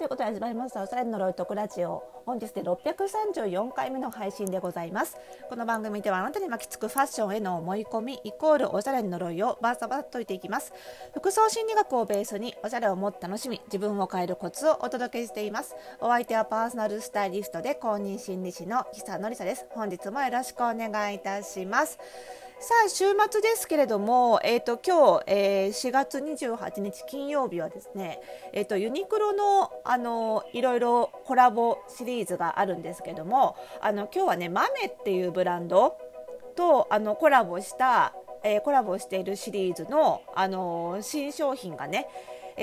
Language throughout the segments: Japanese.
ということで始まりましたおしゃれのロイトクラジオ本日で634回目の配信でございます。この番組ではあなたに巻きつくファッションへの思い込みイコールおしゃれの呪いをバーサバーと解いていきます。服装心理学をベースにおしゃれをもっと楽しみ自分を変えるコツをお届けしています。お相手はパーソナルスタイリストで公認心理師の久野里沙です。本日もよろしくお願いいたします。さあ週末ですけれども、えーと、今日、えー、4月28日金曜日はですね、えーと、ユニクロのあのいろいろコラボシリーズがあるんですけどもあの今日はねマメっていうブランドとあのコラボした、えー、コラボしているシリーズのあの新商品がね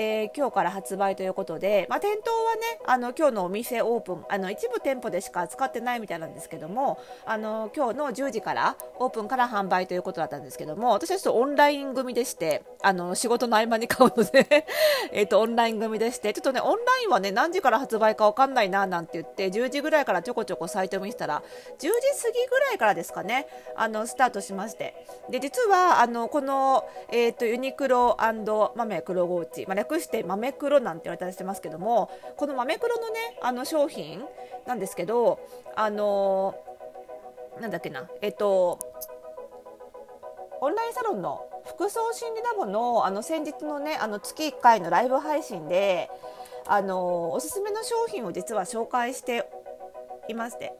えー、今日から発売ということで、まあ、店頭はねあの今日のお店オープンあの一部店舗でしか使ってないみたいなんですけどもあの今日の10時からオープンから販売ということだったんですけども私はちょっとオンライン組でしてあの仕事の合間に買うので えとオンライン組でしてちょっとねオンラインはね何時から発売か分かんないななんて言って10時ぐらいからちょこちょこサイト見せたら10時過ぎぐらいからですかねあのスタートしまして。で実はあのこの、えーと、ユニクロ豆黒ゴーチ、まあ、略して豆黒なんて言われたりしてますけどもこの豆黒のねあの商品なんですけどあのなんだっけなえっとオンラインサロンの服装心理ラボのあの先日のねあの月1回のライブ配信であのおすすめの商品を実は紹介していまして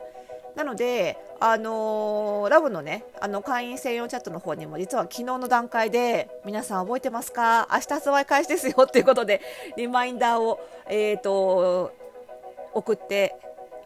なので、あのー、ラブのね、あの会員専用チャットの方にも実は昨日の段階で皆さん覚えてますか？明日発売開始ですよっていうことでリマインダーを、えーと送って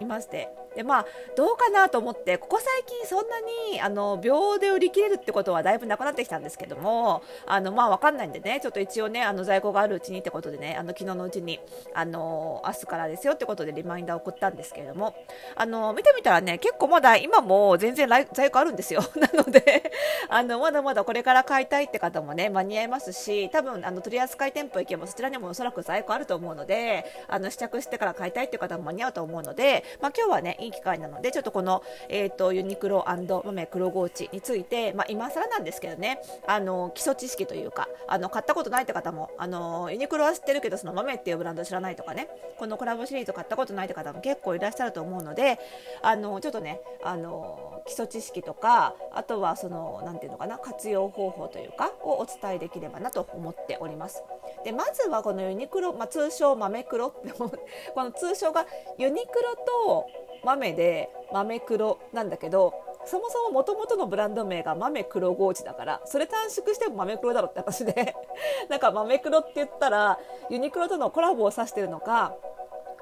いまして。でまあどうかなと思ってここ最近そんなにあの秒で売り切れるってことはだいぶなくなってきたんですけどもあのまあ分かんないんでねちょっと一応ねあの在庫があるうちにってことでねあの昨日のうちにあの明日からですよってことでリマインダー送ったんですけれどもあの見てみたらね結構まだ今も全然在庫あるんですよ。なのであのまだまだこれから買いたいって方もね間に合いますし多分あの取扱店舗行けばそちらにもおそらく在庫あると思うのであの試着してから買いたいって方も間に合うと思うので、まあ、今日はねいい機会なのでちょっとこの、えーと、ユニクロ豆黒ゴーチについて、まあ、今更なんですけどねあの基礎知識というかあの買ったことないって方もあのユニクロは知ってるけどその豆っていうブランド知らないとかねこのコラボシリーズ買ったことないって方も結構いらっしゃると思うのであのちょっとねあの基礎知識とかあとはその何ていうのかな活用方法というかをお伝えできればなと思っております。でまずはこのユニクロ、まあ、通称豆黒この通称がユニクロと豆で豆黒なんだけどそもそも元々のブランド名が豆黒ゴーチだからそれ短縮しても豆黒だろって話で。なんか豆黒って言ったらユニクロとのコラボを指してるのか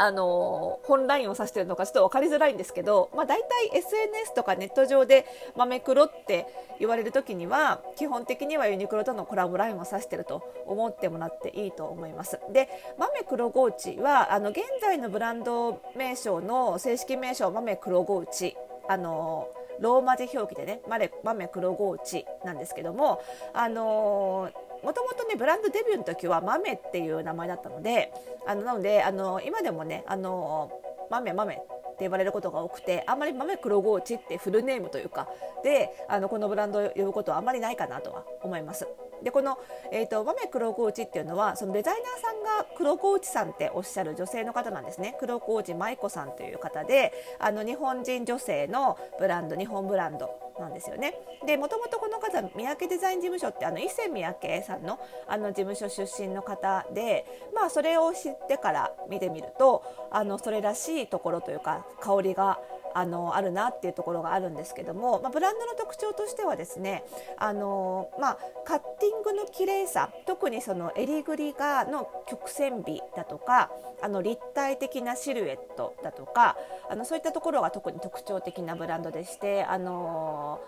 あの本ラインを指してるのかちょっと分かりづらいんですけど、まあ、大体 SNS とかネット上で豆黒って言われる時には基本的にはユニクロとのコラボラインを指してると思ってもらっていいと思います。で豆黒ゴーチはあの現在のブランド名称の正式名称豆黒ゴーチあのローマ字表記でね豆黒ゴーチなんですけどもあのーもともとねブランドデビューの時は豆っていう名前だったのであのなのであの今でもねあの豆豆って呼ばれることが多くてあんまり豆黒ゴーチってフルネームというかであのこのブランドを呼ぶことはあんまりないかなとは思います。でこの、えーと、豆黒コーチっていうのはそのデザイナーさんが黒コーチさんっておっしゃる女性の方なんですね黒コーチ舞子さんという方であの日本人女性のブランド日本ブランドなんですよね。でもともとこの方三宅デザイン事務所ってあの伊勢三宅さんのあの事務所出身の方で、まあ、それを知ってから見てみるとあのそれらしいところというか香りがあのあるなっていうところがあるんですけども、まあ、ブランドの特徴としてはですねあの、まあ、カッティングの綺麗さ特にその襟ぐりがの曲線美だとかあの立体的なシルエットだとかあのそういったところが特に特徴的なブランドでしてあの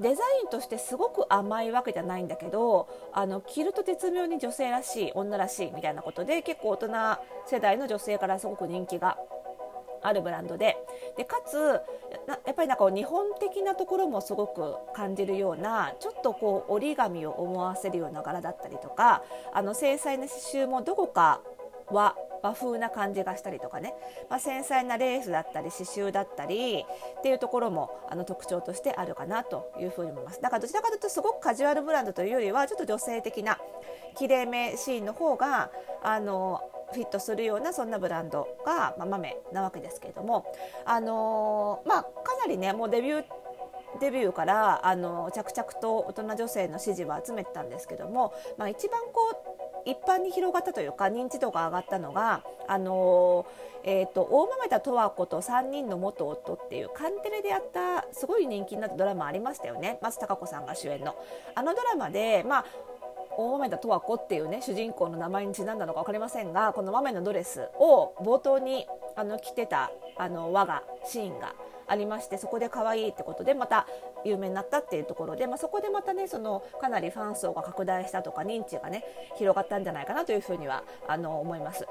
デザインとしてすごく甘いわけじゃないんだけどあの着ると絶妙に女性らしい女らしいみたいなことで結構大人世代の女性からすごく人気があるブランドで。でかつやっぱりなんか日本的なところもすごく感じるようなちょっとこう折り紙を思わせるような柄だったりとかあの繊細な刺繍もどこか和和風な感じがしたりとかね、まあ、繊細なレースだったり刺繍だったりっていうところもあの特徴としてあるかなというふうに思います。だからどちらかというとすごくカジュアルブランドというよりはちょっと女性的なきれいめシーンの方があのフィットするようなそんなブランドが、まあ、豆なわけですけれども、あのー、まあ、かなりねもうデビューデビューからあの着々と大人女性の支持は集めてたんですけども、まあ、一番こう一般に広がったというか認知度が上がったのがあのえーと、大豆田十和子と3人の元夫っていうカンテレでやったすごい人気になったドラマありましたよね松たか子さんが主演の。あのドラマで、まあ大豆田十和子っていうね主人公の名前にちなんだのか分かりませんがこの豆のドレスを冒頭にあの着てたあの輪がシーンがありましてそこで可愛いってことでまた有名になったっていうところで、まあ、そこでまたねそのかなりファン層が拡大したとか認知がね広がったんじゃないかなというふうにはあの思います。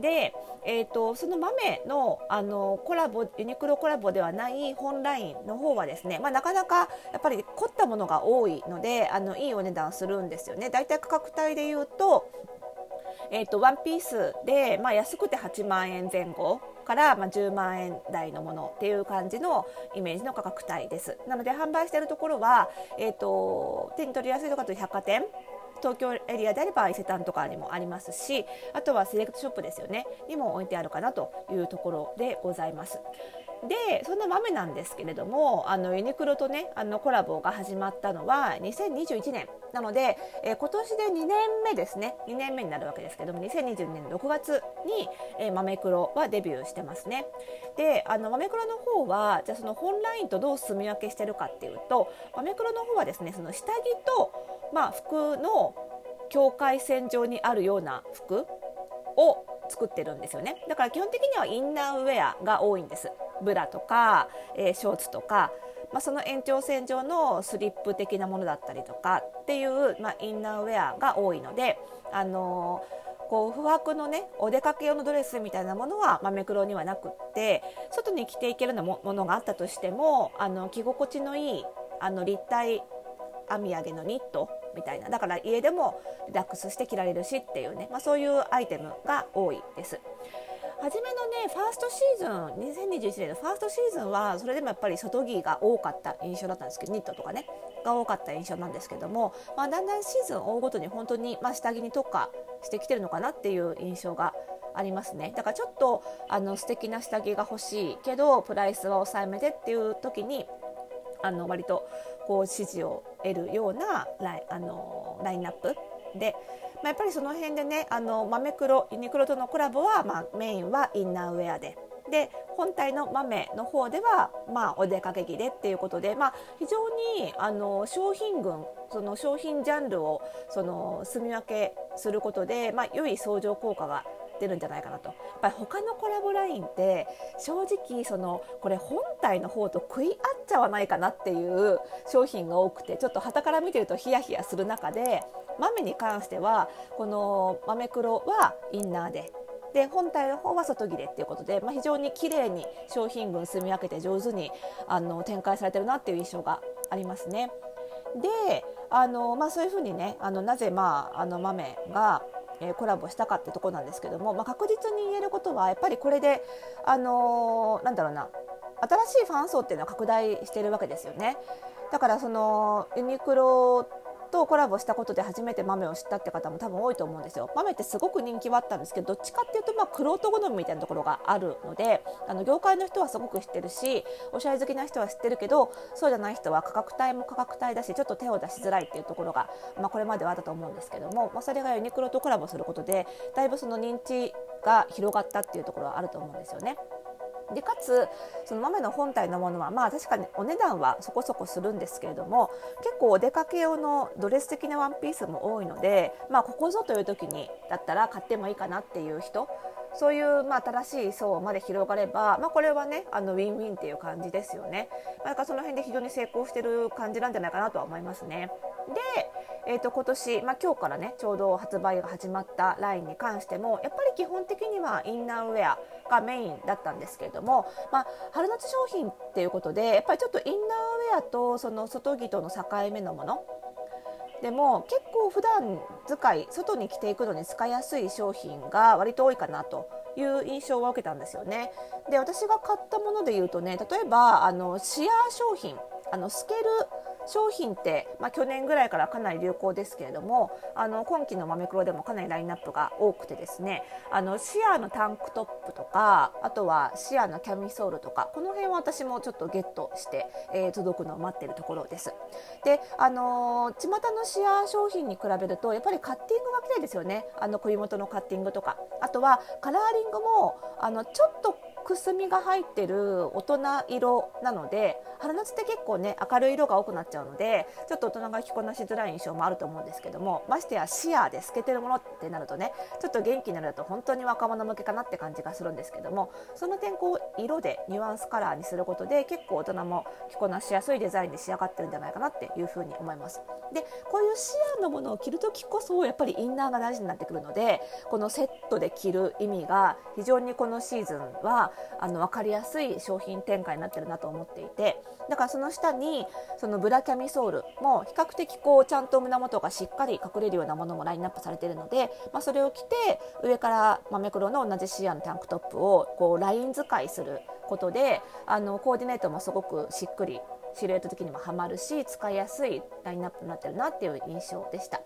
で、えーと、その豆のあのコラボユニクロコラボではない本ラインの方はですね、まあ、なかなかやっぱり凝ったものが多いのであのいいお値段するんですよね。だいたい価格帯で言うとえーと、ワンピースで、まあ、安くて8万円前後から、まあ、10万円台のものっていう感じのイメージの価格帯ですなので販売しているところは、えーと、手に取りやすいとかという百貨店東京エリアであれば伊勢丹とかにもありますしあとはセレクトショップですよねにも置いてあるかなというところでございます。でそんな豆なんですけれどもあのユニクロとねあのコラボが始まったのは2021年。なので、えー、今年で2年目ですね。2年目になるわけですけども2022年6月に、えー、豆黒はデビューしてますね。であの豆黒の方はじゃあその本ラインとどう住み分けしてるかっていうと豆黒の方はですねその下着と、まあ、服の境界線上にあるような服を作ってるんですよね。だから基本的にはインナーウェアが多いんです。ブラとか、えー、ショーツとか、まあ、その延長線上のスリップ的なものだったりとかっていう、まあ、インナーウェアが多いので、あのー、こう不惑のねお出かけ用のドレスみたいなものは豆黒にはなくって外に着ていけるようなものがあったとしてもあの着心地のいいあの立体編み上げのニットみたいなだから家でもリラックスして着られるしっていうね、まあ、そういうアイテムが多いです。初めのねファーストシーズン2021年のファーストシーズンはそれでもやっぱり外着が多かった印象だったんですけどニットとかねが多かった印象なんですけども、まあ、だんだんシーズンを追うごとに本当に、まあ、下着に特化してきてるのかなっていう印象がありますね。だからちょっとあの素敵な下着が欲しいけどプライスは抑えめでっていう時にあの割とこう支持を得るようなライあのラインナップで、まあ、やっぱりその辺でねあの豆黒ユニクロとのコラボは、まあ、メインはインナーウェアで。で本体の豆の方では、まあ、お出かけ着でっていうことで、まあ、非常にあの商品群その商品ジャンルをその住み分けすることで、まあ、良い相乗効果が出るんじゃないかなとやっぱり他のコラボラインって正直そのこれ本体の方と食い合っちゃわないかなっていう商品が多くてちょっと旗から見てるとヒヤヒヤする中で豆に関してはこの豆黒はインナーでで本体の方は外着でっていうことで、まあ、非常に綺麗に商品群住み分けて上手にあの展開されてるなっていう印象がありますね。であの、まあ、そういうふうにねあのなぜ、まあ、あの豆がえー、コラボしたかってとこなんですけども、まあ、確実に言えることはやっぱりこれで、あの、なんだろうな新しいファン層っていうのは拡大してるわけですよね。だからそのユニクロとコラボしたことで初めて豆を知ったって方も多分多いと思うんですよ。豆ってすごく人気はあったんですけどどっちかっていうとまあ玄人好みみたいなところがあるのであの業界の人はすごく知ってるしおしゃれ好きな人は知ってるけどそうじゃない人は価格帯も価格帯だしちょっと手を出しづらいっていうところが、まあ、これまではあったと思うんですけども、まあ、それがユニクロとコラボすることでだいぶその認知が広がったっていうところはあると思うんですよね。でかつその豆の本体のものはまあ確かにお値段はそこそこするんですけれども結構お出かけ用のドレス的なワンピースも多いので、まあ、ここぞという時にだったら買ってもいいかなっていう人そういうまあ新しい層まで広がれば、まあ、これはねあのウィンウィンっていう感じですよね。なんかその辺で非常に成功してる感じなんじゃないかなとは思いますね。で、えー、と今年、まあ、今日からねちょうど発売が始まったラインに関してもやっぱり基本的にはインナーウェアがメインだったんですけれども、まあ、春夏商品っていうことでやっぱりちょっとインナーウェアとその外着との境目のものでも結構普段使い外に着ていくのに使いやすい商品が割と多いかなという印象を受けたんですよね。で私が買ったもので言うとね例えばあのシアー商品あの透ける商品って、まあ、去年ぐらいからかなり流行ですけれどもあの今期のマメクロでもかなりラインナップが多くてですねあのシアーのタンクトップとかあとはシアーのキャミソールとかこの辺は私もちょっとゲットして、えー、届くのを待ってるところです。であのー、巷のシアー商品に比べるとやっぱりカッティングが綺麗ですよねあの首元のカッティングとかあとはカラーリングもあのちょっとくすみが入ってる大人色なので春夏って結構ね明るい色が多くなっちゃうのでちょっと大人が着こなしづらい印象もあると思うんですけどもましてやシアーで透けてるものってなるとねちょっと元気になると本当に若者向けかなって感じがするんですけどもその点こう色でニュアンスカラーにすることで結構大人も着こなしやすいデザインで仕上がってるんじゃないかなっていうふうに思います。でこういうシアーのものを着る時こそやっぱりインナーが大事になってくるのでこのセットで着る意味が非常にこのシーズンはあの分かりやすい商品展開になってるなと思っていてだからその下にそのブラキャミソールも比較的こうちゃんと胸元がしっかり隠れるようなものもラインナップされてるので、まあ、それを着て上からマメクロの同じシアのタンクトップをこうライン使いすることであのコーディネートもすごくしっくりシルエット的にもハマるし使いやすいラインナップになってるなっていう印象でした、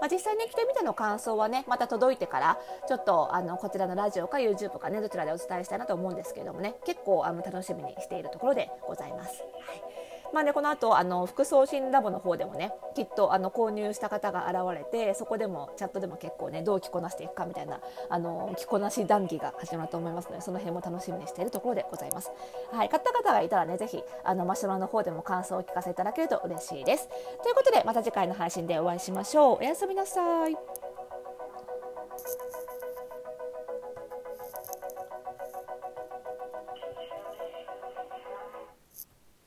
まあ、実際に着てみての感想はねまた届いてからちょっとあのこちらのラジオか YouTube かねどちらでお伝えしたいなと思うんですけれどもね結構あの楽しみにしているところでございます。はいまあね、この後あの副送信ラボの方でもねきっとあの購入した方が現れてそこでもチャットでも結構ねどう着こなしていくかみたいなあの着こなし談義が始まると思いますのでその辺も楽しみにしているところでございます。はい、買った方がいたらねぜひあのマシュマロの方でも感想を聞かせいただけると嬉しいです。ということでまた次回の配信でお会いしましょう。おやすみなさい。